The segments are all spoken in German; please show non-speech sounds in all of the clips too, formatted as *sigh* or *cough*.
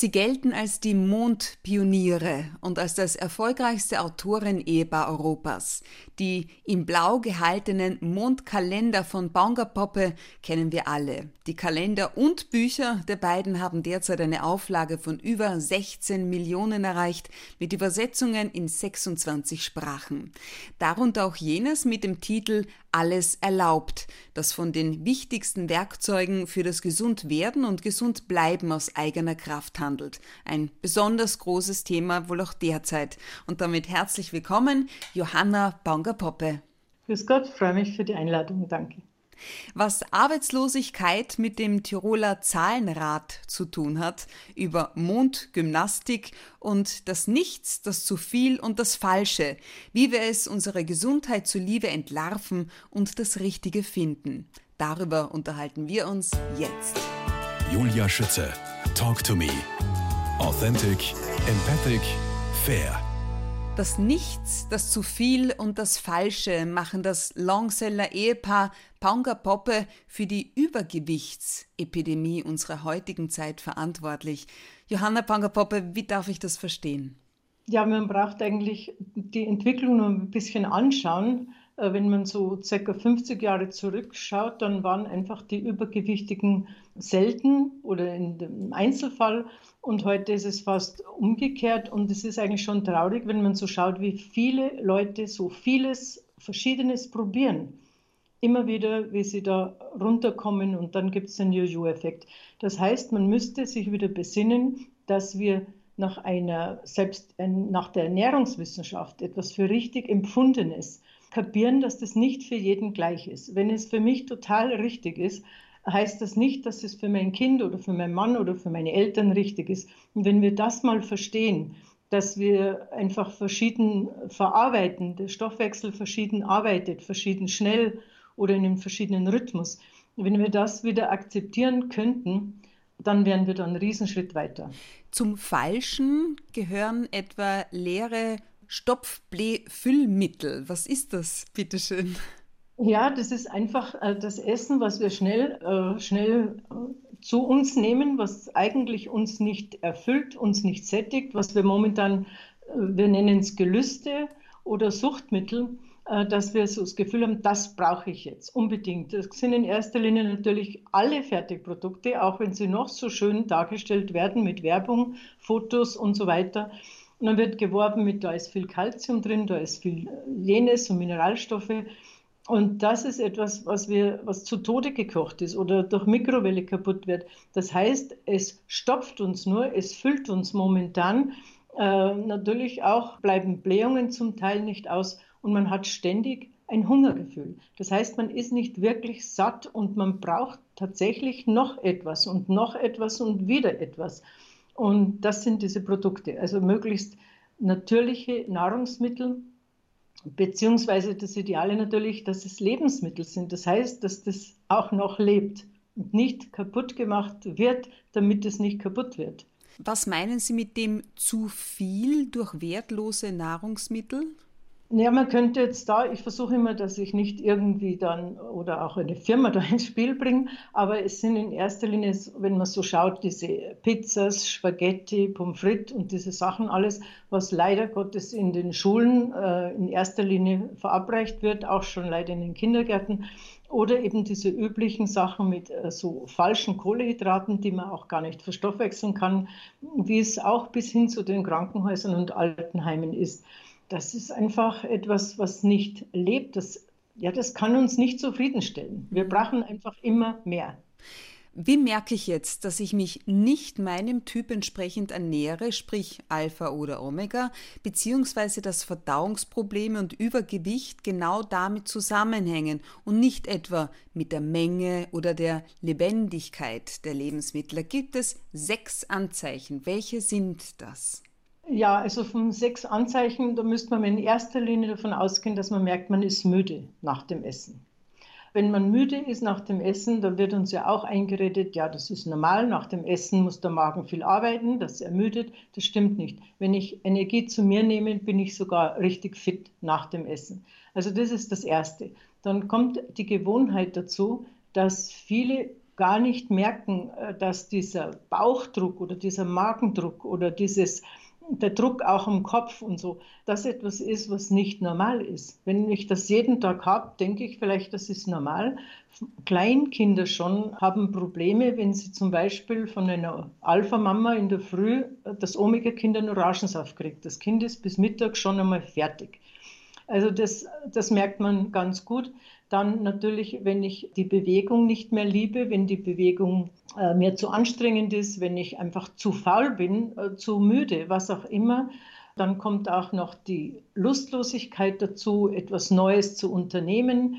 Sie gelten als die Mondpioniere und als das erfolgreichste Autoren-Ehepaar Europas. Die in blau gehaltenen Mondkalender von Baumgartpoppe kennen wir alle. Die Kalender und Bücher der beiden haben derzeit eine Auflage von über 16 Millionen erreicht, mit Übersetzungen in 26 Sprachen. Darunter auch jenes mit dem Titel Alles erlaubt, das von den wichtigsten Werkzeugen für das Gesundwerden und Gesundbleiben aus eigener Kraft handelt. Ein besonders großes Thema wohl auch derzeit. Und damit herzlich willkommen, Johanna Banger-Poppe. Grüß Gott, freue mich für die Einladung, danke. Was Arbeitslosigkeit mit dem Tiroler Zahlenrad zu tun hat, über Mondgymnastik und das Nichts, das zu viel und das Falsche, wie wir es unserer Gesundheit zuliebe entlarven und das Richtige finden. Darüber unterhalten wir uns jetzt. Julia Schütze, Talk to Me. Authentic, empathic, fair. Das Nichts, das zu viel und das Falsche machen das Longseller Ehepaar Paunga Poppe für die Übergewichtsepidemie unserer heutigen Zeit verantwortlich. Johanna Paunga Poppe, wie darf ich das verstehen? Ja, man braucht eigentlich die Entwicklung nur ein bisschen anschauen. Äh, wenn man so circa 50 Jahre zurückschaut, dann waren einfach die Übergewichtigen selten oder im Einzelfall. Und heute ist es fast umgekehrt. Und es ist eigentlich schon traurig, wenn man so schaut, wie viele Leute so vieles Verschiedenes probieren. Immer wieder, wie sie da runterkommen und dann gibt es den Jojo-Effekt. Das heißt, man müsste sich wieder besinnen, dass wir nach einer, selbst nach der Ernährungswissenschaft etwas für richtig Empfundenes kapieren, dass das nicht für jeden gleich ist. Wenn es für mich total richtig ist, heißt das nicht, dass es für mein Kind oder für meinen Mann oder für meine Eltern richtig ist. Und wenn wir das mal verstehen, dass wir einfach verschieden verarbeiten, der Stoffwechsel verschieden arbeitet, verschieden schnell oder in einem verschiedenen Rhythmus. Wenn wir das wieder akzeptieren könnten, dann wären wir da einen Riesenschritt weiter. Zum Falschen gehören etwa leere Stopfblähfüllmittel. Was ist das, bitteschön? Ja, das ist einfach äh, das Essen, was wir schnell, äh, schnell äh, zu uns nehmen, was eigentlich uns nicht erfüllt, uns nicht sättigt, was wir momentan, wir nennen es Gelüste oder Suchtmittel, dass wir so das Gefühl haben, das brauche ich jetzt unbedingt. Das sind in erster Linie natürlich alle Fertigprodukte, auch wenn sie noch so schön dargestellt werden mit Werbung, Fotos und so weiter. Und dann wird geworben mit, da ist viel Kalzium drin, da ist viel jenes und Mineralstoffe. Und das ist etwas, was wir, was zu Tode gekocht ist oder durch Mikrowelle kaputt wird. Das heißt, es stopft uns nur, es füllt uns momentan. Äh, natürlich auch bleiben Blähungen zum Teil nicht aus und man hat ständig ein Hungergefühl. Das heißt, man ist nicht wirklich satt und man braucht tatsächlich noch etwas und noch etwas und wieder etwas. Und das sind diese Produkte. Also möglichst natürliche Nahrungsmittel, Beziehungsweise das Ideale natürlich, dass es Lebensmittel sind. Das heißt, dass das auch noch lebt und nicht kaputt gemacht wird, damit es nicht kaputt wird. Was meinen Sie mit dem zu viel durch wertlose Nahrungsmittel? Ja, man könnte jetzt da, ich versuche immer, dass ich nicht irgendwie dann oder auch eine Firma *laughs* da ins Spiel bringe, aber es sind in erster Linie, wenn man so schaut, diese Pizzas, Spaghetti, Pommes frites und diese Sachen alles, was leider Gottes in den Schulen äh, in erster Linie verabreicht wird, auch schon leider in den Kindergärten. Oder eben diese üblichen Sachen mit äh, so falschen Kohlehydraten, die man auch gar nicht verstoffwechseln kann, wie es auch bis hin zu den Krankenhäusern und Altenheimen ist das ist einfach etwas, was nicht lebt. Das, ja, das kann uns nicht zufriedenstellen. Wir mhm. brauchen einfach immer mehr. Wie merke ich jetzt, dass ich mich nicht meinem Typ entsprechend ernähre, sprich Alpha oder Omega, beziehungsweise dass Verdauungsprobleme und Übergewicht genau damit zusammenhängen und nicht etwa mit der Menge oder der Lebendigkeit der Lebensmittel? Da gibt es sechs Anzeichen. Welche sind das? Ja, also von sechs Anzeichen, da müsste man in erster Linie davon ausgehen, dass man merkt, man ist müde nach dem Essen. Wenn man müde ist nach dem Essen, dann wird uns ja auch eingeredet, ja, das ist normal, nach dem Essen muss der Magen viel arbeiten, das ermüdet. Das stimmt nicht. Wenn ich Energie zu mir nehme, bin ich sogar richtig fit nach dem Essen. Also das ist das Erste. Dann kommt die Gewohnheit dazu, dass viele gar nicht merken, äh, dass dieser Bauchdruck oder dieser Magendruck oder dieses der Druck auch im Kopf und so, das etwas ist, was nicht normal ist. Wenn ich das jeden Tag habe, denke ich vielleicht, das ist normal. Kleinkinder schon haben Probleme, wenn sie zum Beispiel von einer Alpha-Mama in der Früh das Omega-Kind einen Orangensaft kriegt. Das Kind ist bis Mittag schon einmal fertig. Also das, das merkt man ganz gut. Dann natürlich, wenn ich die Bewegung nicht mehr liebe, wenn die Bewegung äh, mir zu anstrengend ist, wenn ich einfach zu faul bin, äh, zu müde, was auch immer, dann kommt auch noch die Lustlosigkeit dazu, etwas Neues zu unternehmen.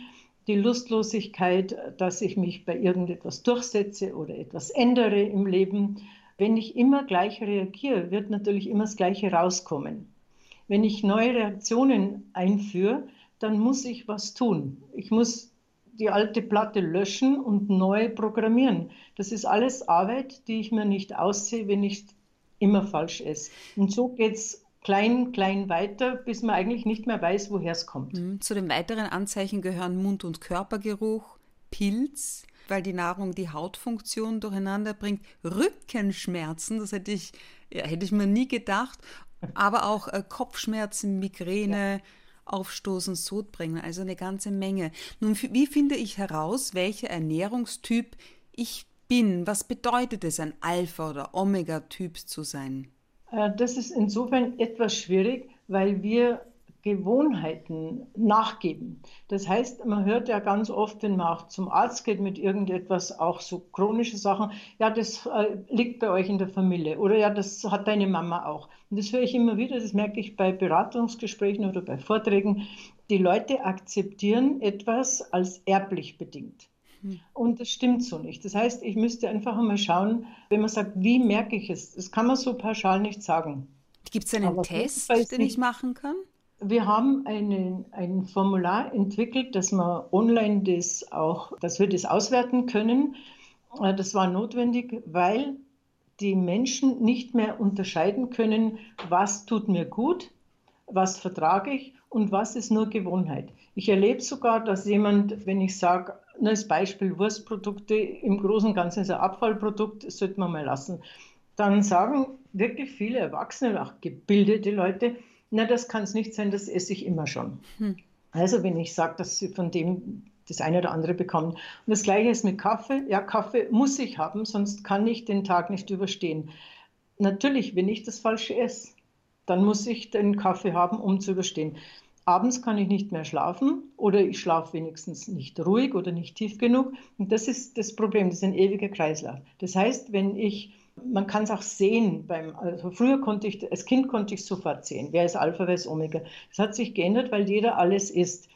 Die Lustlosigkeit, dass ich mich bei irgendetwas durchsetze oder etwas ändere im Leben. Wenn ich immer gleich reagiere, wird natürlich immer das Gleiche rauskommen. Wenn ich neue Reaktionen einführe, dann muss ich was tun. Ich muss die alte Platte löschen und neu programmieren. Das ist alles Arbeit, die ich mir nicht aussehe, wenn ich immer falsch esse. Und so geht es klein, klein weiter, bis man eigentlich nicht mehr weiß, woher es kommt. Mhm. Zu den weiteren Anzeichen gehören Mund- und Körpergeruch, Pilz, weil die Nahrung die Hautfunktion durcheinander bringt, Rückenschmerzen, das hätte ich, ja, hätte ich mir nie gedacht, aber auch äh, Kopfschmerzen, Migräne, ja. Aufstoßen, Sodbrennen, also eine ganze Menge. Nun, wie finde ich heraus, welcher Ernährungstyp ich bin? Was bedeutet es, ein Alpha- oder Omega-Typ zu sein? Äh, das ist insofern etwas schwierig, weil wir Gewohnheiten nachgeben. Das heißt, man hört ja ganz oft, wenn man auch zum Arzt geht mit irgendetwas, auch so chronische Sachen, ja, das äh, liegt bei euch in der Familie oder ja, das hat deine Mama auch. Und das höre ich immer wieder, das merke ich bei Beratungsgesprächen oder bei Vorträgen. Die Leute akzeptieren etwas als erblich bedingt. Hm. Und das stimmt so nicht. Das heißt, ich müsste einfach einmal schauen, wenn man sagt, wie merke ich es? Das kann man so pauschal nicht sagen. Gibt es einen Aber Test, den ich machen kann? Wir haben einen, ein Formular entwickelt, dass wir online das auch, dass wir das auswerten können. Äh, das war notwendig, weil die Menschen nicht mehr unterscheiden können, was tut mir gut, was vertrage ich und was ist nur Gewohnheit. Ich erlebe sogar, dass jemand, wenn ich sage, als Beispiel Wurstprodukte, im Großen und Ganzen ist ein Abfallprodukt, sollte man mal lassen, dann sagen wirklich viele Erwachsene, auch gebildete Leute, na, das kann es nicht sein, das esse ich immer schon. Hm. Also wenn ich sage, dass sie von dem das eine oder andere bekommen. Und das gleiche ist mit Kaffee. Ja, Kaffee muss ich haben, sonst kann ich den Tag nicht überstehen. Natürlich, wenn ich das Falsche esse, dann muss ich den Kaffee haben, um zu überstehen. Abends kann ich nicht mehr schlafen oder ich schlafe wenigstens nicht ruhig oder nicht tief genug. Und das ist das Problem, das ist ein ewiger Kreislauf. Das heißt, wenn ich man kann es auch sehen. Beim, also früher konnte ich, als Kind konnte ich sofort sehen, wer ist Alpha, wer ist Omega. Das hat sich geändert, weil jeder alles ist.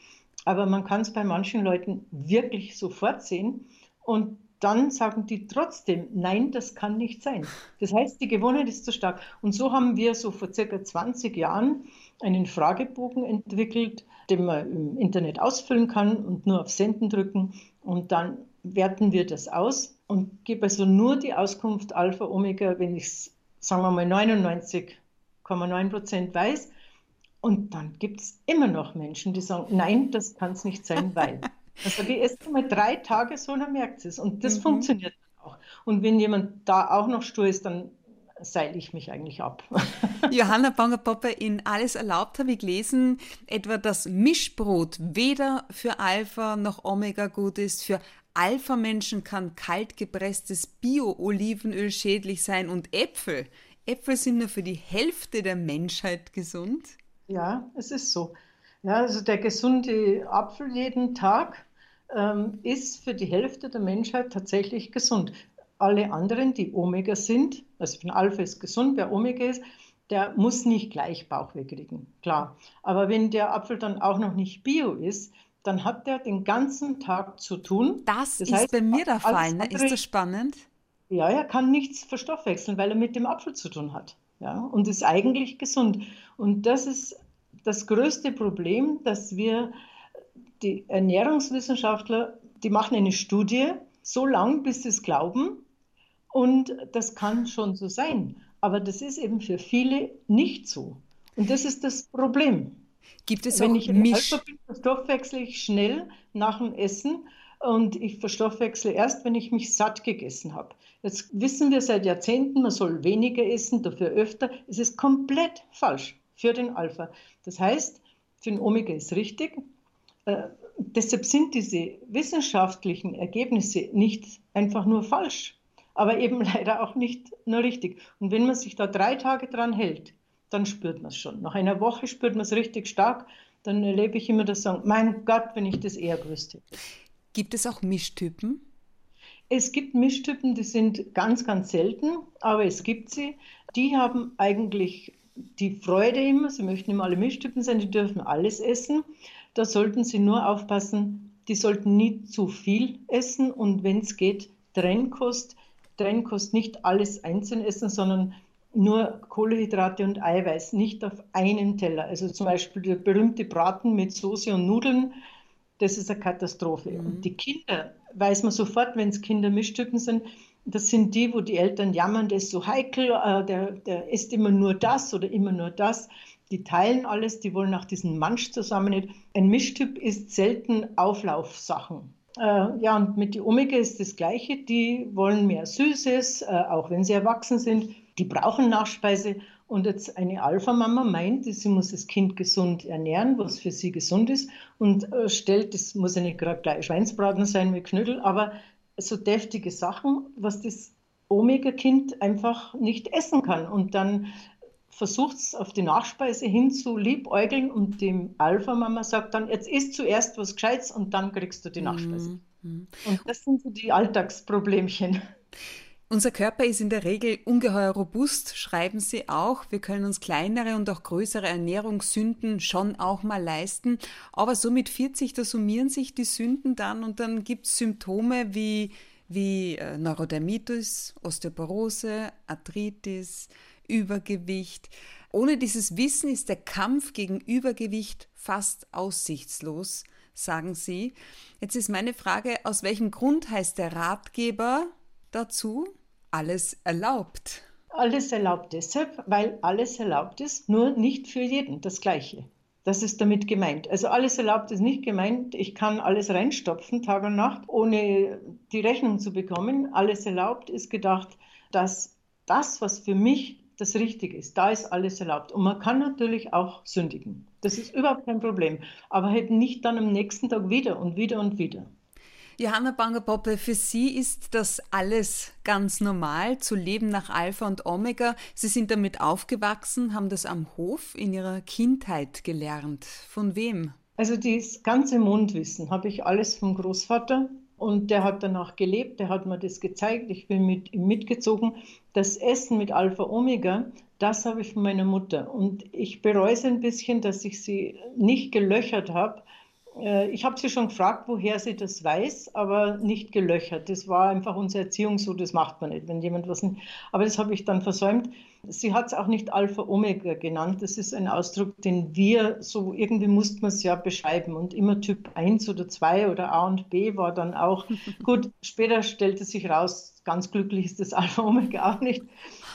Aber man kann es bei manchen Leuten wirklich sofort sehen. Und dann sagen die trotzdem, nein, das kann nicht sein. Das heißt, die Gewohnheit ist zu stark. Und so haben wir so vor circa 20 Jahren einen Fragebogen entwickelt, den man im Internet ausfüllen kann und nur auf Senden drücken. Und dann werten wir das aus und gebe also nur die Auskunft Alpha Omega, wenn ich es, sagen wir mal, 99,9 Prozent weiß. Und dann gibt es immer noch Menschen, die sagen, nein, das kann es nicht sein, weil. *laughs* Also die erst mal drei Tage so, dann merkt es. Und das mhm. funktioniert auch. Und wenn jemand da auch noch stur ist, dann seile ich mich eigentlich ab. *laughs* Johanna Bangerpoppe, in Alles Erlaubt habe ich gelesen, etwa das Mischbrot weder für Alpha noch Omega gut ist, für Alpha-Menschen kann kaltgepresstes Bio-Olivenöl schädlich sein und Äpfel. Äpfel sind nur für die Hälfte der Menschheit gesund. Ja, es ist so. Ja, also der gesunde Apfel jeden Tag ähm, ist für die Hälfte der Menschheit tatsächlich gesund. Alle anderen, die Omega sind, also von Alpha ist gesund, wer Omega ist, der muss nicht gleich Bauchweh kriegen, klar. Aber wenn der Apfel dann auch noch nicht Bio ist, dann hat der den ganzen Tag zu tun. Das, das ist heißt, bei mir der Fall. Ne? Ist das spannend? Ja, er kann nichts verstoffwechseln, weil er mit dem Apfel zu tun hat. Ja, und ist eigentlich gesund. Und das ist das größte Problem, dass wir die Ernährungswissenschaftler, die machen eine Studie so lang, bis sie es glauben. Und das kann schon so sein. Aber das ist eben für viele nicht so. Und das ist das Problem. Gibt es Wenn auch ich Misch... Bin, verstoffwechsel ich schnell nach dem Essen und ich verstoffwechsle erst, wenn ich mich satt gegessen habe. Jetzt wissen wir seit Jahrzehnten, man soll weniger essen, dafür öfter. Es ist komplett falsch für den Alpha. Das heißt, für den Omega ist richtig. Äh, deshalb sind diese wissenschaftlichen Ergebnisse nicht einfach nur falsch, aber eben *laughs* leider auch nicht nur richtig. Und wenn man sich da drei Tage dran hält, dann spürt man es schon. Nach einer Woche spürt man es richtig stark. Dann erlebe ich immer das Sagen, mein Gott, wenn ich das eher gewusst hätte. Gibt es auch Mischtypen? Es gibt Mischtypen, die sind ganz, ganz selten, aber es gibt sie. Die haben eigentlich die Freude immer, sie möchten immer alle Mischtypen sein, die dürfen alles essen. Da sollten sie nur aufpassen, die sollten nie zu viel essen und wenn es geht, Trennkost. Trennkost nicht alles einzeln essen, sondern nur Kohlenhydrate und Eiweiß, nicht auf einem Teller. Also zum Beispiel der berühmte Braten mit Soße und Nudeln, das ist eine Katastrophe. Mhm. Und die Kinder, weiß man sofort, wenn es Kinder Mischtypen sind, das sind die, wo die Eltern jammern, der ist so heikel, äh, der, der isst immer nur das oder immer nur das. Die teilen alles, die wollen auch diesen Mansch zusammen nicht. Ein Mischtyp ist selten Auflaufsachen. Äh, ja, und mit die Omega ist das Gleiche. Die wollen mehr Süßes, äh, auch wenn sie erwachsen sind. Die brauchen Nachspeise. Und jetzt eine Alpha-Mama meint, sie muss das Kind gesund ernähren, was für sie gesund ist, und äh, stellt, das muss ja nicht gerade gleich Schweinsbraten sein mit Knödel, aber so deftige Sachen, was das Omega-Kind einfach nicht essen kann. Und dann versucht es auf die Nachspeise hin zu liebäugeln und dem Alpha-Mama sagt dann, jetzt isst zuerst was Gescheites und dann kriegst du die Nachspeise. Mhm. Und das sind so die Alltagsproblemchen. Unser Körper ist in der Regel ungeheuer robust, schreiben Sie auch. Wir können uns kleinere und auch größere Ernährungssünden schon auch mal leisten. Aber so mit 40, da summieren sich die Sünden dann und dann gibt es Symptome wie, wie äh, Neurodermitis, Osteoporose, Arthritis, Übergewicht. Ohne dieses Wissen ist der Kampf gegen Übergewicht fast aussichtslos, sagen Sie. Jetzt ist meine Frage, aus welchem Grund heißt der Ratgeber dazu, alles erlaubt. Alles erlaubt deshalb, weil alles erlaubt ist, nur nicht für jeden das Gleiche. Das ist damit gemeint. Also alles erlaubt ist nicht gemeint, ich kann alles reinstopfen, Tag und Nacht, ohne die Rechnung zu bekommen. Alles erlaubt ist gedacht, dass das, was für mich das Richtige ist, da ist alles erlaubt. Und man kann natürlich auch sündigen. Das ist überhaupt kein Problem. Aber halt nicht dann am nächsten Tag wieder und wieder und wieder. Johanna Banger-Poppe, für Sie ist das alles ganz normal, zu leben nach Alpha und Omega. Sie sind damit aufgewachsen, haben das am Hof in Ihrer Kindheit gelernt. Von wem? Also das ganze Mondwissen habe ich alles vom Großvater und der hat danach gelebt, der hat mir das gezeigt, ich bin mit ihm mitgezogen. Das Essen mit Alpha Omega, das habe ich von meiner Mutter und ich bereue es ein bisschen, dass ich sie nicht gelöchert habe, ich habe sie schon gefragt, woher sie das weiß, aber nicht gelöchert. Das war einfach unsere Erziehung so, das macht man nicht, wenn jemand was nicht. Aber das habe ich dann versäumt. Sie hat es auch nicht Alpha Omega genannt. Das ist ein Ausdruck, den wir so irgendwie mussten wir es ja beschreiben. Und immer Typ 1 oder 2 oder A und B war dann auch. *laughs* Gut, später stellte sich raus, ganz glücklich ist das Alpha Omega auch nicht.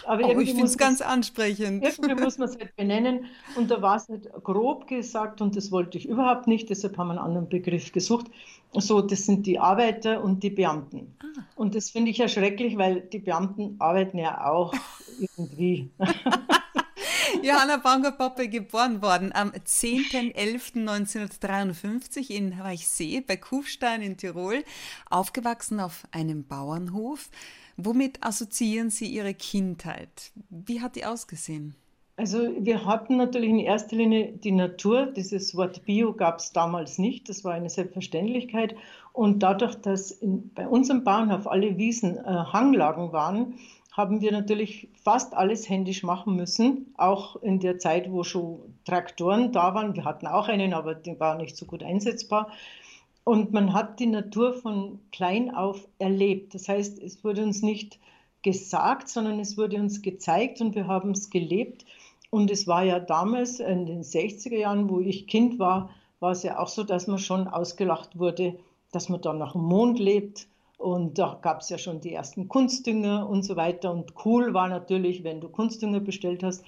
Aber oh, ich finde es ganz ansprechend. Irgendwie muss man es halt benennen. Und da war es nicht grob gesagt und das wollte ich überhaupt nicht. Deshalb haben wir einen anderen Begriff gesucht. So, das sind die Arbeiter und die Beamten. Ah. Und das finde ich ja schrecklich, weil die Beamten arbeiten ja auch *laughs* irgendwie. *laughs* Johanna Banger-Poppe geboren worden am 10.11.1953 in Weichsee bei Kufstein in Tirol, aufgewachsen auf einem Bauernhof. Womit assoziieren Sie Ihre Kindheit? Wie hat die ausgesehen? Also wir hatten natürlich in erster Linie die Natur. Dieses Wort Bio gab es damals nicht. Das war eine Selbstverständlichkeit. Und dadurch, dass in, bei unserem Bauernhof alle Wiesen äh, Hanglagen waren, haben wir natürlich fast alles händisch machen müssen. Auch in der Zeit, wo schon Traktoren da waren. Wir hatten auch einen, aber der war nicht so gut einsetzbar. Und man hat die Natur von klein auf erlebt. Das heißt, es wurde uns nicht gesagt, sondern es wurde uns gezeigt und wir haben es gelebt. Und es war ja damals in den 60er Jahren, wo ich Kind war, war es ja auch so, dass man schon ausgelacht wurde, dass man da nach dem Mond lebt. Und da gab es ja schon die ersten Kunstdünger und so weiter. Und cool war natürlich, wenn du Kunstdünger bestellt hast.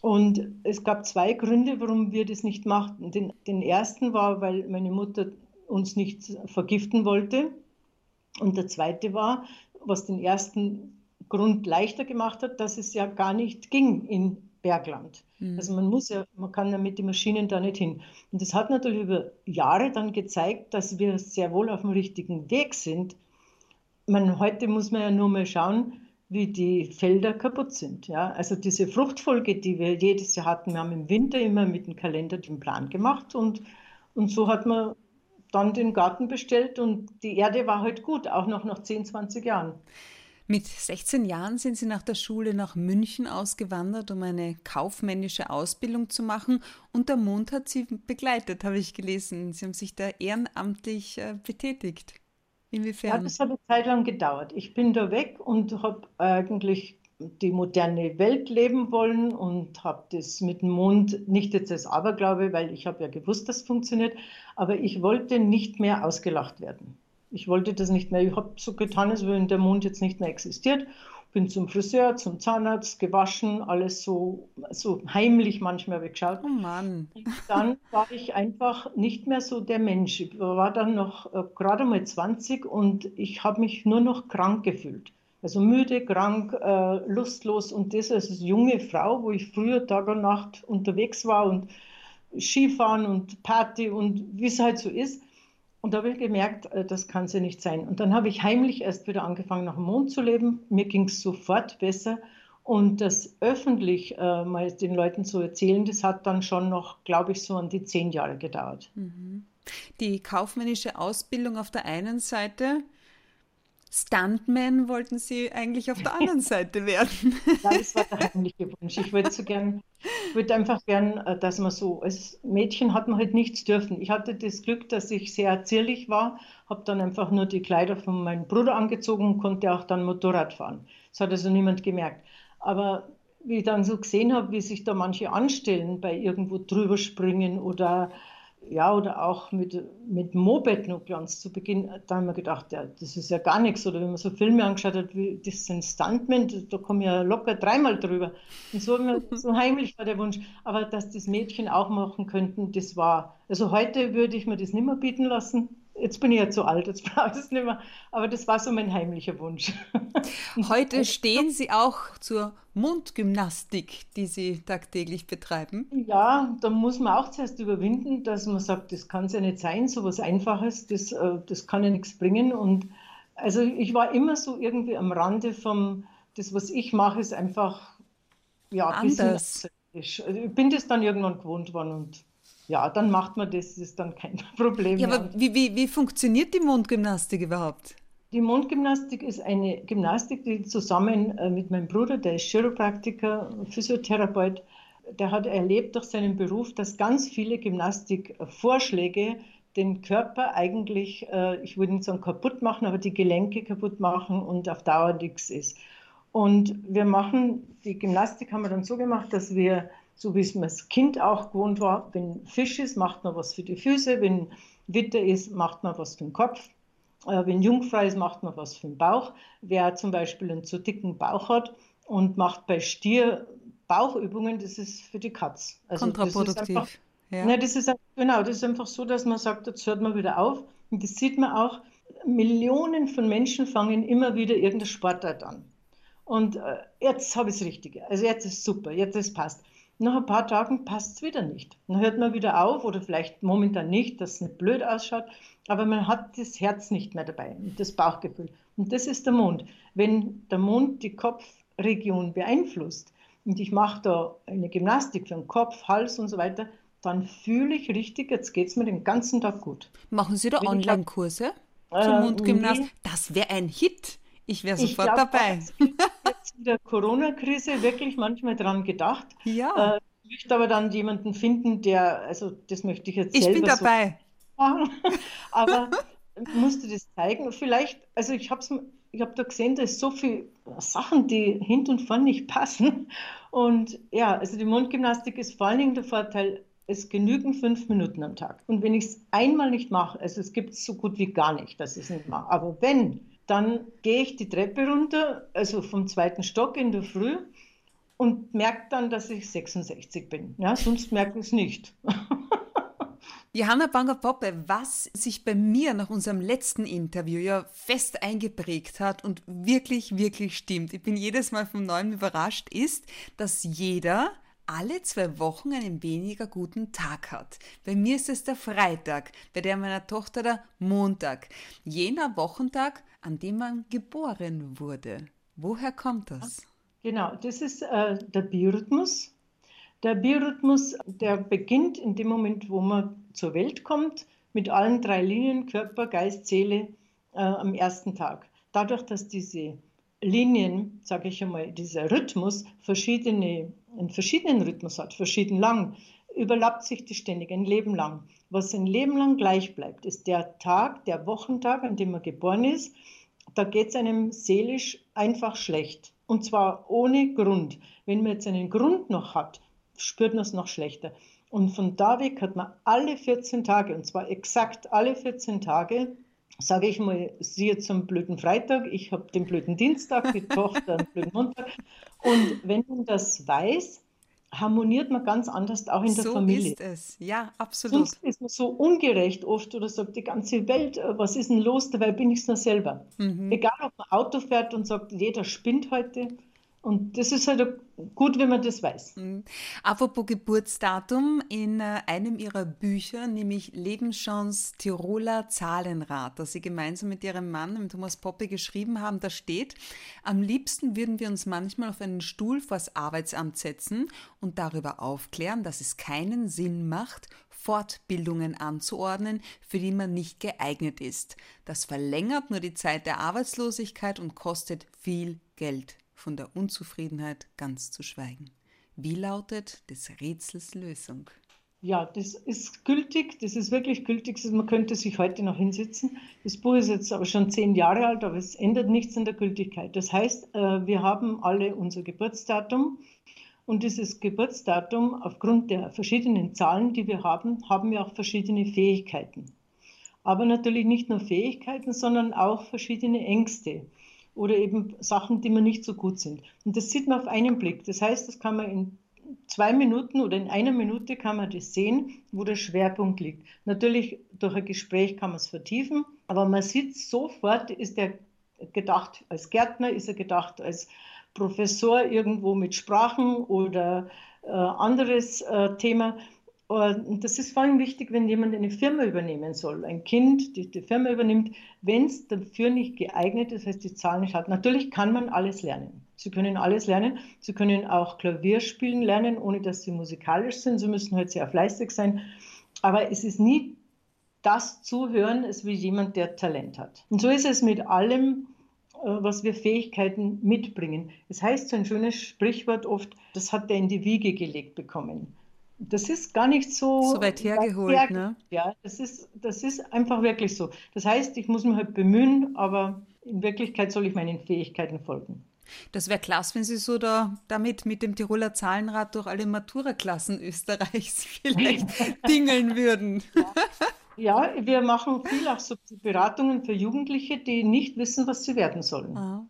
Und es gab zwei Gründe, warum wir das nicht machten. Den, den ersten war, weil meine Mutter uns nicht vergiften wollte. Und der zweite war, was den ersten Grund leichter gemacht hat, dass es ja gar nicht ging in Bergland. Mhm. Also man muss ja, man kann ja mit den Maschinen da nicht hin. Und das hat natürlich über Jahre dann gezeigt, dass wir sehr wohl auf dem richtigen Weg sind. Man, heute muss man ja nur mal schauen, wie die Felder kaputt sind. Ja? Also diese Fruchtfolge, die wir jedes Jahr hatten, wir haben im Winter immer mit dem Kalender den Plan gemacht und, und so hat man dann den Garten bestellt und die Erde war halt gut, auch noch nach 10, 20 Jahren. Mit 16 Jahren sind Sie nach der Schule nach München ausgewandert, um eine kaufmännische Ausbildung zu machen. Und der Mond hat Sie begleitet, habe ich gelesen. Sie haben sich da ehrenamtlich äh, betätigt. Inwiefern? Ja, das hat eine Zeit lang gedauert. Ich bin da weg und habe eigentlich die moderne Welt leben wollen und habe das mit dem Mond nicht jetzt als Aberglaube, weil ich habe ja gewusst, dass es funktioniert, aber ich wollte nicht mehr ausgelacht werden. Ich wollte das nicht mehr. Ich habe so getan, als wenn der Mond jetzt nicht mehr existiert. Bin zum Friseur, zum Zahnarzt, gewaschen, alles so, so heimlich manchmal weggeschaut. Oh Mann. Und dann war ich einfach nicht mehr so der Mensch. Ich war dann noch äh, gerade mal 20 und ich habe mich nur noch krank gefühlt. Also müde, krank, äh, lustlos und das als junge Frau, wo ich früher Tag und Nacht unterwegs war und Skifahren und Party und wie es halt so ist. Und da habe ich gemerkt, äh, das kann ja nicht sein. Und dann habe ich heimlich erst wieder angefangen, nach dem Mond zu leben. Mir ging es sofort besser. Und das öffentlich äh, mal den Leuten zu erzählen, das hat dann schon noch, glaube ich, so an die zehn Jahre gedauert. Mhm. Die kaufmännische Ausbildung auf der einen Seite, Stuntman wollten Sie eigentlich auf der *laughs* anderen Seite werden. Nein, das war der heimliche Wunsch. Ich wollte so gern, ich wollte einfach gern, äh, dass man so, als Mädchen hat man halt nichts dürfen. Ich hatte das Glück, dass ich sehr zierlich war, habe dann einfach nur die Kleider von meinem Bruder angezogen und konnte auch dann Motorrad fahren. Das hat also niemand gemerkt. Aber wie ich dann so gesehen habe, wie sich da manche anstellen bei irgendwo drüber springen oder ja, oder auch mit, mit Moped noch ganz zu Beginn, da haben wir gedacht, ja, das ist ja gar nichts. Oder wenn man so Filme angeschaut hat, wie das sind Stuntmen, da kommen ja locker dreimal drüber. Und so, *laughs* so heimlich war der Wunsch. Aber dass das Mädchen auch machen könnten, das war, also heute würde ich mir das nicht mehr bieten lassen. Jetzt bin ich ja zu alt, jetzt *laughs* brauche ich es nicht mehr. Aber das war so mein heimlicher Wunsch. *laughs* Heute stehen Sie auch zur Mundgymnastik, die Sie tagtäglich betreiben. Ja, da muss man auch zuerst überwinden, dass man sagt, das kann es ja nicht sein, so was Einfaches, das, äh, das kann ja nichts bringen. Und also ich war immer so irgendwie am Rande vom, das, was ich mache, ist einfach ja, anders. Ich bin das dann irgendwann gewohnt worden und ja, dann macht man das, das ist dann kein *laughs* Problem. Ja, aber wie, wie, wie funktioniert die Mundgymnastik überhaupt? Die Mundgymnastik ist eine Gymnastik, die zusammen äh, mit meinem Bruder, der ist Chiropraktiker, Physiotherapeut, der hat erlebt durch seinen Beruf, dass ganz viele Gymnastikvorschläge den Körper eigentlich, äh, ich würde nicht sagen kaputt machen, aber die Gelenke kaputt machen und auf Dauer nichts ist. Und wir machen, die Gymnastik haben wir dann so gemacht, dass wir so wie es mir als Kind auch gewohnt war, wenn Fisch ist, macht man was für die Füße, wenn Witter ist, macht man was für den Kopf, äh, wenn Jungfrau ist, macht man was für den Bauch. Wer zum Beispiel einen zu dicken Bauch hat und macht bei Stier Bauchübungen, das ist für die Katz. Also Kontraproduktiv. Das einfach, ja. ne, das ist, genau, das ist einfach so, dass man sagt, jetzt hört man wieder auf. Und das sieht man auch, Millionen von Menschen fangen immer wieder irgendeine Sportart an. Und äh, jetzt habe ich das Richtige. Also jetzt ist super, jetzt ist passt. Nach ein paar Tagen passt es wieder nicht. Dann hört man wieder auf oder vielleicht momentan nicht, dass es nicht blöd ausschaut, aber man hat das Herz nicht mehr dabei und das Bauchgefühl. Und das ist der Mond. Wenn der Mond die Kopfregion beeinflusst und ich mache da eine Gymnastik für den Kopf, Hals und so weiter, dann fühle ich richtig, jetzt geht es mir den ganzen Tag gut. Machen Sie da Online-Kurse zur äh, Mundgymnastik? Nee. Das wäre ein Hit. Ich wäre sofort ich glaub, dabei. In der Corona-Krise wirklich manchmal dran gedacht. Ja. Äh, ich möchte aber dann jemanden finden, der, also das möchte ich jetzt ich selber bin dabei. so machen. *laughs* aber musste das zeigen. Vielleicht, also ich habe ich habe da gesehen, da ist so viel Sachen, die hinten und vorne nicht passen. Und ja, also die Mundgymnastik ist vor allen Dingen der Vorteil, es genügen fünf Minuten am Tag. Und wenn ich es einmal nicht mache, also es gibt es so gut wie gar nicht, dass ich es nicht mache. Aber wenn, dann gehe ich die Treppe runter, also vom zweiten Stock in der Früh und merke dann, dass ich 66 bin. Ja, sonst merke ich es nicht. *laughs* Johanna Banger-Poppe, was sich bei mir nach unserem letzten Interview ja fest eingeprägt hat und wirklich, wirklich stimmt, ich bin jedes Mal vom Neuen überrascht, ist, dass jeder alle zwei Wochen einen weniger guten Tag hat. Bei mir ist es der Freitag, bei der meiner Tochter der Montag. Jener Wochentag, an dem man geboren wurde. Woher kommt das? Genau, das ist äh, der Biorhythmus. Der Biorhythmus, der beginnt in dem Moment, wo man zur Welt kommt, mit allen drei Linien, Körper, Geist, Seele, äh, am ersten Tag. Dadurch, dass diese Linien, sage ich einmal, dieser Rhythmus verschiedene, einen verschiedenen Rhythmus hat, verschieden lang, überlappt sich das ständig, ein Leben lang. Was ein Leben lang gleich bleibt, ist der Tag, der Wochentag, an dem man geboren ist. Da geht es einem seelisch einfach schlecht. Und zwar ohne Grund. Wenn man jetzt einen Grund noch hat, spürt man es noch schlechter. Und von da weg hat man alle 14 Tage, und zwar exakt alle 14 Tage, sage ich mal, sie jetzt am blöden Freitag, ich habe den blöden Dienstag, die Tochter den blöden Montag. Und wenn man das weiß, harmoniert man ganz anders auch in der so Familie. So ist es, ja, absolut. Sonst ist man so ungerecht oft oder sagt die ganze Welt, äh, was ist denn los, dabei bin ich es nur selber. Mhm. Egal, ob man Auto fährt und sagt, jeder spinnt heute, und das ist halt gut, wenn man das weiß. Mhm. Apropos Geburtsdatum, in äh, einem ihrer Bücher, nämlich Lebenschance Tiroler Zahlenrad, das sie gemeinsam mit ihrem Mann, Thomas Poppe, geschrieben haben, da steht, am liebsten würden wir uns manchmal auf einen Stuhl vors Arbeitsamt setzen und darüber aufklären, dass es keinen Sinn macht, Fortbildungen anzuordnen, für die man nicht geeignet ist. Das verlängert nur die Zeit der Arbeitslosigkeit und kostet viel Geld von der Unzufriedenheit ganz zu schweigen. Wie lautet des Rätsels Lösung? Ja, das ist gültig, das ist wirklich gültig. Man könnte sich heute noch hinsetzen. Das Buch ist jetzt aber schon zehn Jahre alt, aber es ändert nichts an der Gültigkeit. Das heißt, äh, wir haben alle unser Geburtsdatum und dieses Geburtsdatum, aufgrund der verschiedenen Zahlen, die wir haben, haben wir auch verschiedene Fähigkeiten. Aber natürlich nicht nur Fähigkeiten, sondern auch verschiedene Ängste oder eben Sachen, die mir nicht so gut sind. Und das sieht man auf einen Blick. Das heißt, das kann man in zwei Minuten oder in einer Minute kann man das sehen, wo der Schwerpunkt liegt. Natürlich durch ein Gespräch kann man es vertiefen, aber man sieht sofort, ist er gedacht als Gärtner, ist er gedacht als Professor irgendwo mit Sprachen oder äh, anderes äh, Thema. Und das ist vor allem wichtig, wenn jemand eine Firma übernehmen soll, ein Kind, die die Firma übernimmt, wenn es dafür nicht geeignet ist, das heißt die Zahlen nicht hat. Natürlich kann man alles lernen. Sie können alles lernen. Sie können auch Klavier spielen lernen, ohne dass Sie musikalisch sind. Sie müssen halt sehr fleißig sein. Aber es ist nie das Zuhören, als wie jemand, der Talent hat. Und so ist es mit allem, äh, was wir Fähigkeiten mitbringen. Es heißt so ein schönes Sprichwort oft, das hat er in die Wiege gelegt bekommen das ist gar nicht so, so weit hergeholt. Her ne? Ja, das ist, das ist einfach wirklich so. Das heißt, ich muss mich halt bemühen, aber in Wirklichkeit soll ich meinen Fähigkeiten folgen. Das wäre klasse, wenn Sie so da, damit mit dem Tiroler Zahlenrad durch alle Maturaklassen Österreichs *laughs* vielleicht *laughs* dingeln würden. Ja. Ja, wir machen viel auch so Beratungen für Jugendliche, die nicht wissen, was sie werden sollen. Ah.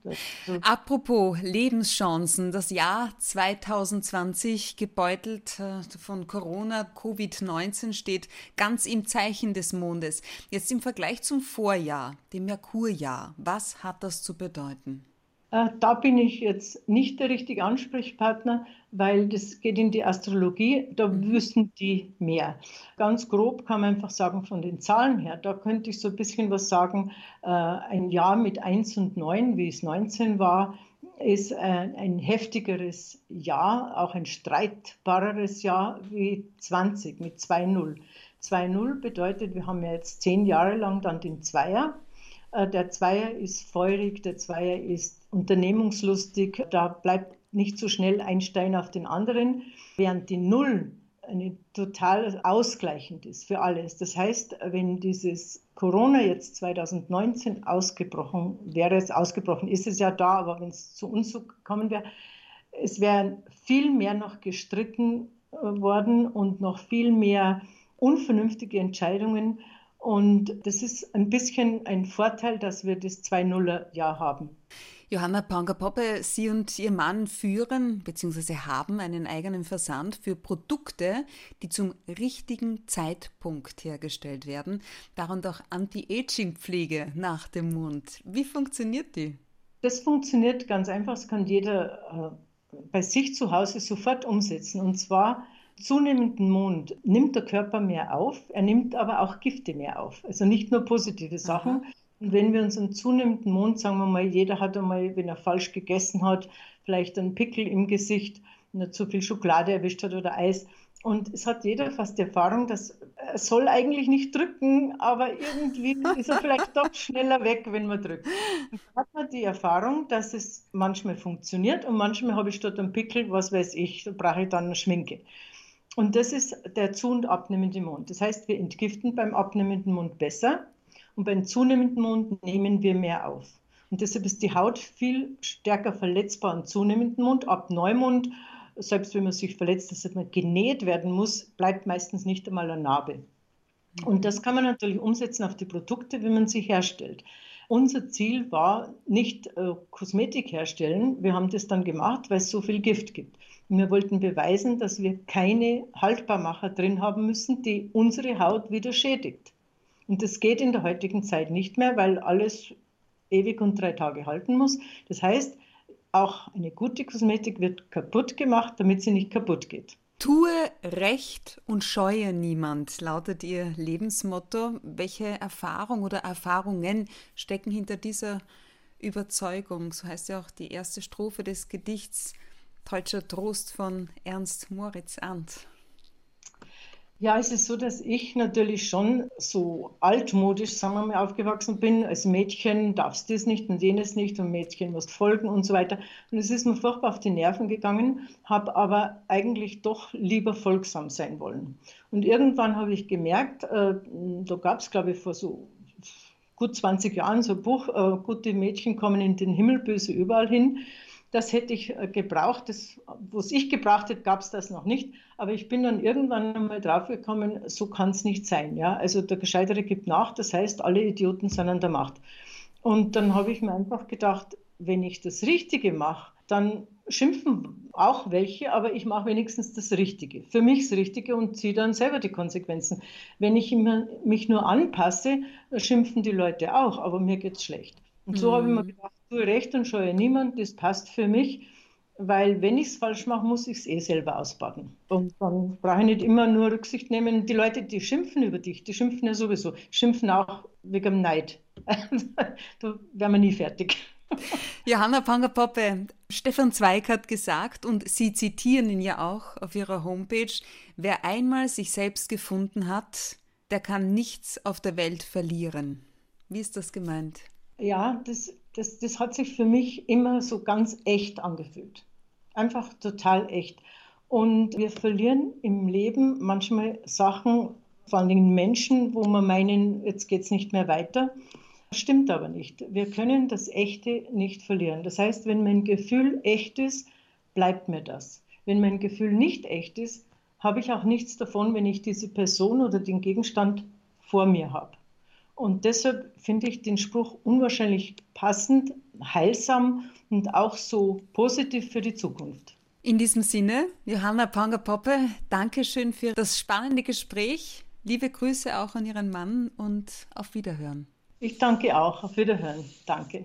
Apropos Lebenschancen, das Jahr 2020 gebeutelt äh, von Corona, Covid-19 steht ganz im Zeichen des Mondes. Jetzt im Vergleich zum Vorjahr, dem Merkurjahr, was hat das zu bedeuten? Äh, da bin ich jetzt nicht der richtige Ansprechpartner, weil das geht in die Astrologie, da mhm. wüssten die mehr. Ganz grob kann man einfach sagen, von den Zahlen her, da könnte ich so ein bisschen was sagen. Äh, ein Jahr mit 1 und 9, wie es 19 war, ist äh, ein heftigeres Jahr, auch ein streitbareres Jahr wie 20 mit 2-0. 2-0 bedeutet, wir haben ja jetzt zehn Jahre lang dann den Zweier. Der Zweier ist feurig, der Zweier ist unternehmungslustig, da bleibt nicht so schnell ein Stein auf den anderen, während die Null eine total ausgleichend ist für alles. Das heißt, wenn dieses Corona jetzt 2019 ausgebrochen wäre, es ausgebrochen ist es ja da, aber wenn es zu uns gekommen wäre, es wäre viel mehr noch gestritten äh, worden und noch viel mehr unvernünftige Entscheidungen Und das ist ein bisschen ein Vorteil, dass wir das 2-0-Jahr haben. Johanna Pangapoppe, Sie und Ihr Mann führen bzw. haben einen eigenen Versand für Produkte, die zum richtigen Zeitpunkt hergestellt werden, darunter auch Anti-Aging-Pflege nach dem Mund. Wie funktioniert die? Das funktioniert ganz einfach, das kann jeder äh, bei sich zu Hause sofort umsetzen. Und zwar zunehmenden Mond nimmt der Körper mehr auf, er nimmt aber auch Gifte mehr auf. Also nicht nur positive Sachen. Aha. Und wenn wir uns einen zunehmenden Mond, sagen wir mal, jeder hat einmal, wenn er falsch gegessen hat, vielleicht einen Pickel im Gesicht, nicht zu viel Schokolade erwischt hat oder Eis. Und es hat jeder fast die Erfahrung, dass er soll eigentlich nicht drücken, aber irgendwie *laughs* ist er vielleicht doch schneller weg, wenn man drückt. Und hat man die Erfahrung, dass es manchmal funktioniert und manchmal habe ich statt einem Pickel, was weiß ich, da brauche ich dann eine Schminke. Und das ist der zu- und abnehmende Mund. Das heißt, wir entgiften beim abnehmenden Mund besser und beim zunehmenden Mund nehmen wir mehr auf. Und deshalb ist die Haut viel stärker verletzbar am zunehmenden Mund. Ab Neumund, selbst wenn man sich verletzt, dass man genäht werden muss, bleibt meistens nicht einmal eine Narbe. Und das kann man natürlich umsetzen auf die Produkte, wie man sie herstellt. Unser Ziel war nicht äh, Kosmetik herstellen. Wir haben das dann gemacht, weil es so viel Gift gibt. Und wir wollten beweisen, dass wir keine Haltbarmacher drin haben müssen, die unsere Haut wieder schädigt. Und das geht in der heutigen Zeit nicht mehr, weil alles ewig und drei Tage halten muss. Das heißt, auch eine gute Kosmetik wird kaputt gemacht, damit sie nicht kaputt geht. Tue Recht und scheue niemand, lautet Ihr Lebensmotto. Welche Erfahrung oder Erfahrungen stecken hinter dieser Überzeugung? So heißt ja auch die erste Strophe des Gedichts Deutscher Trost von Ernst Moritz Arndt. Ja, es ist so, dass ich natürlich schon so altmodisch, sagen wir mal, aufgewachsen bin. Als Mädchen darfst du das nicht und jenes nicht und Mädchen musst folgen und so weiter. Und es ist mir furchtbar auf die Nerven gegangen, habe aber eigentlich doch lieber folgsam sein wollen. Und irgendwann habe ich gemerkt, äh, da gab es, glaube ich, vor so gut 20 Jahren so ein Buch, äh, gute Mädchen kommen in den Himmel, böse überall hin. Das hätte ich äh, gebraucht. Das, was ich gebraucht hätte, gab es das noch nicht. Aber ich bin dann irgendwann einmal draufgekommen, so kann es nicht sein. Ja? Also der Gescheitere gibt nach, das heißt, alle Idioten sind an der Macht. Und dann habe ich mir einfach gedacht, wenn ich das Richtige mache, dann schimpfen auch welche, aber ich mache wenigstens das Richtige. Für mich das Richtige und ziehe dann selber die Konsequenzen. Wenn ich mich nur anpasse, schimpfen die Leute auch, aber mir geht es schlecht. Und so mhm. habe ich mir mhm. gedacht, tue recht und scheue niemand, das passt für mich, weil wenn ich es falsch mache, muss ich es eh selber ausbaden. Und dann brauche ich nicht immer nur Rücksicht nehmen. Die Leute, die schimpfen über dich, die schimpfen ja sowieso, schimpfen auch wegen Neid. *laughs* da wären wir nie fertig. *laughs* Johanna Pangerpoppe, Stefan Zweig hat gesagt, und Sie zitieren ihn ja auch auf Ihrer Homepage, wer einmal sich selbst gefunden hat, der kann nichts auf der Welt verlieren. Wie ist das gemeint? Ja, das, das, das hat sich für mich immer so ganz echt angefühlt. Einfach total echt. Und wir verlieren im Leben manchmal Sachen, vor allen Dingen Menschen, wo wir meinen, jetzt geht es nicht mehr weiter. Stimmt aber nicht. Wir können das Echte nicht verlieren. Das heißt, wenn mein Gefühl echt ist, bleibt mir das. Wenn mein Gefühl nicht echt ist, habe ich auch nichts davon, wenn ich diese Person oder den Gegenstand vor mir habe. Und deshalb finde ich den Spruch unwahrscheinlich passend, heilsam und auch so positiv für die Zukunft. In diesem Sinne, Johanna Panger-Poppe, danke schön für das spannende Gespräch. Liebe Grüße auch an Ihren Mann und auf Wiederhören. Ich danke auch. Auf Wiederhören. Danke.